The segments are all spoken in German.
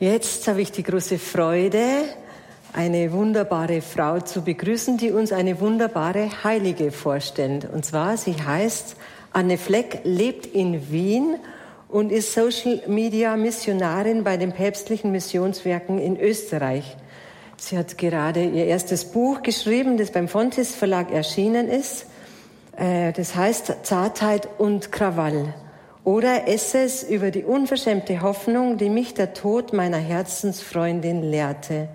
Jetzt habe ich die große Freude, eine wunderbare Frau zu begrüßen, die uns eine wunderbare Heilige vorstellt. Und zwar, sie heißt Anne Fleck, lebt in Wien und ist Social Media Missionarin bei den päpstlichen Missionswerken in Österreich. Sie hat gerade ihr erstes Buch geschrieben, das beim Fontes Verlag erschienen ist. Äh, das heißt Zartheit und Krawall. Oder Essays über die unverschämte Hoffnung, die mich der Tod meiner Herzensfreundin lehrte.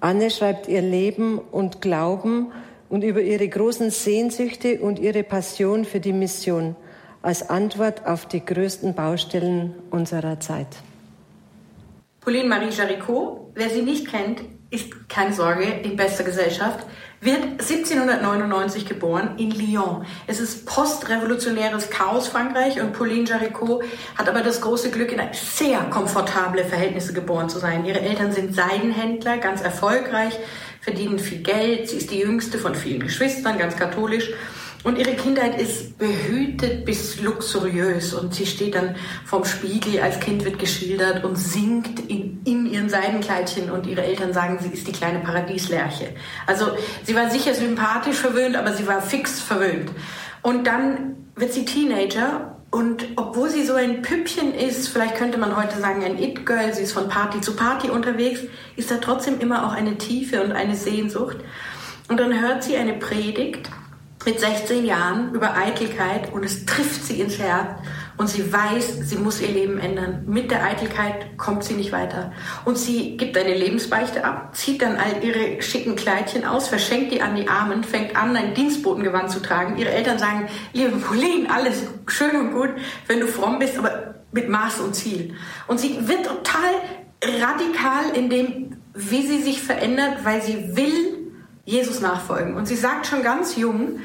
Anne schreibt ihr Leben und Glauben und über ihre großen Sehnsüchte und ihre Passion für die Mission als Antwort auf die größten Baustellen unserer Zeit. Pauline Marie Jaricot, wer sie nicht kennt, ist keine Sorge, in bester Gesellschaft, wird 1799 geboren in Lyon. Es ist postrevolutionäres Chaos Frankreich und Pauline Jaricot hat aber das große Glück, in sehr komfortable Verhältnisse geboren zu sein. Ihre Eltern sind Seidenhändler, ganz erfolgreich, verdienen viel Geld. Sie ist die jüngste von vielen Geschwistern, ganz katholisch. Und ihre Kindheit ist behütet bis luxuriös und sie steht dann vorm Spiegel, als Kind wird geschildert und singt in, Seidenkleidchen und ihre Eltern sagen, sie ist die kleine Paradieslerche. Also sie war sicher sympathisch verwöhnt, aber sie war fix verwöhnt. Und dann wird sie Teenager und obwohl sie so ein Püppchen ist, vielleicht könnte man heute sagen ein It-Girl, sie ist von Party zu Party unterwegs, ist da trotzdem immer auch eine Tiefe und eine Sehnsucht. Und dann hört sie eine Predigt mit 16 Jahren über Eitelkeit und es trifft sie ins Herz und sie weiß, sie muss ihr Leben ändern. Mit der Eitelkeit kommt sie nicht weiter. Und sie gibt eine Lebensbeichte ab, zieht dann all ihre schicken Kleidchen aus, verschenkt die an die Armen, fängt an, ein Dienstbotengewand zu tragen. Ihre Eltern sagen, liebe Pauline, alles schön und gut, wenn du fromm bist, aber mit Maß und Ziel. Und sie wird total radikal in dem, wie sie sich verändert, weil sie will Jesus nachfolgen. Und sie sagt schon ganz jung,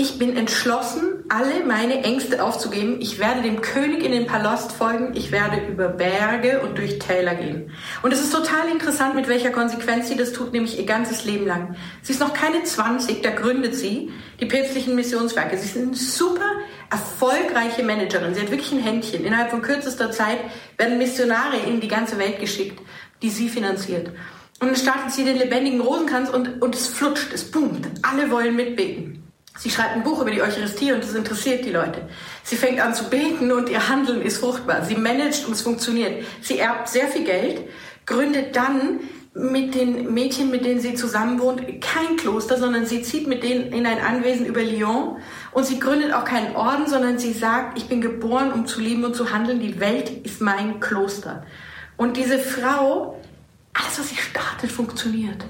ich bin entschlossen, alle meine Ängste aufzugeben. Ich werde dem König in den Palast folgen. Ich werde über Berge und durch Täler gehen. Und es ist total interessant, mit welcher Konsequenz sie das tut, nämlich ihr ganzes Leben lang. Sie ist noch keine 20, da gründet sie die päpstlichen Missionswerke. Sie ist eine super erfolgreiche Managerin. Sie hat wirklich ein Händchen. Innerhalb von kürzester Zeit werden Missionare in die ganze Welt geschickt, die sie finanziert. Und dann startet sie den lebendigen Rosenkranz und, und es flutscht, es boomt. Alle wollen mitbeten. Sie schreibt ein Buch über die Eucharistie und es interessiert die Leute. Sie fängt an zu beten und ihr Handeln ist fruchtbar. Sie managt und es funktioniert. Sie erbt sehr viel Geld, gründet dann mit den Mädchen, mit denen sie zusammen wohnt, kein Kloster, sondern sie zieht mit denen in ein Anwesen über Lyon und sie gründet auch keinen Orden, sondern sie sagt, ich bin geboren, um zu lieben und zu handeln. Die Welt ist mein Kloster. Und diese Frau alles, was sie startet, funktioniert.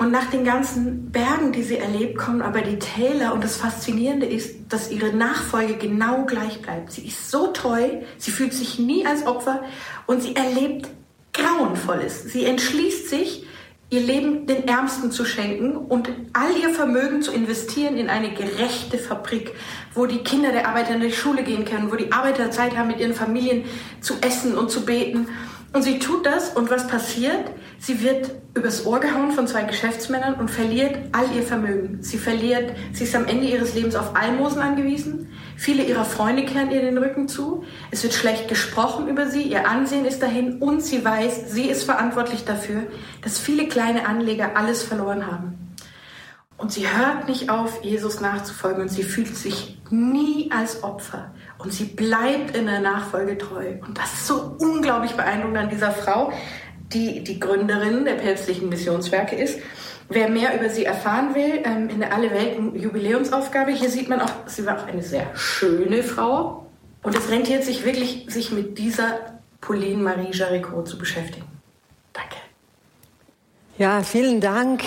Und nach den ganzen Bergen, die sie erlebt, kommen aber die Täler. Und das Faszinierende ist, dass ihre Nachfolge genau gleich bleibt. Sie ist so treu, sie fühlt sich nie als Opfer und sie erlebt Grauenvolles. Sie entschließt sich, ihr Leben den Ärmsten zu schenken und all ihr Vermögen zu investieren in eine gerechte Fabrik, wo die Kinder der Arbeiter in die Schule gehen können, wo die Arbeiter Zeit haben, mit ihren Familien zu essen und zu beten. Und sie tut das und was passiert? Sie wird übers Ohr gehauen von zwei Geschäftsmännern und verliert all ihr Vermögen. Sie verliert, sie ist am Ende ihres Lebens auf Almosen angewiesen. Viele ihrer Freunde kehren ihr den Rücken zu. Es wird schlecht gesprochen über sie. Ihr Ansehen ist dahin und sie weiß, sie ist verantwortlich dafür, dass viele kleine Anleger alles verloren haben. Und sie hört nicht auf, Jesus nachzufolgen und sie fühlt sich nie als Opfer. Und sie bleibt in der Nachfolge treu. Und das ist so unglaublich beeindruckend an dieser Frau, die die Gründerin der päpstlichen Missionswerke ist. Wer mehr über sie erfahren will, ähm, in der Alle Welten Jubiläumsaufgabe, hier sieht man auch, sie war auch eine sehr schöne Frau. Und es rentiert sich wirklich, sich mit dieser Pauline Marie Jaricot zu beschäftigen. Danke. Ja, vielen Dank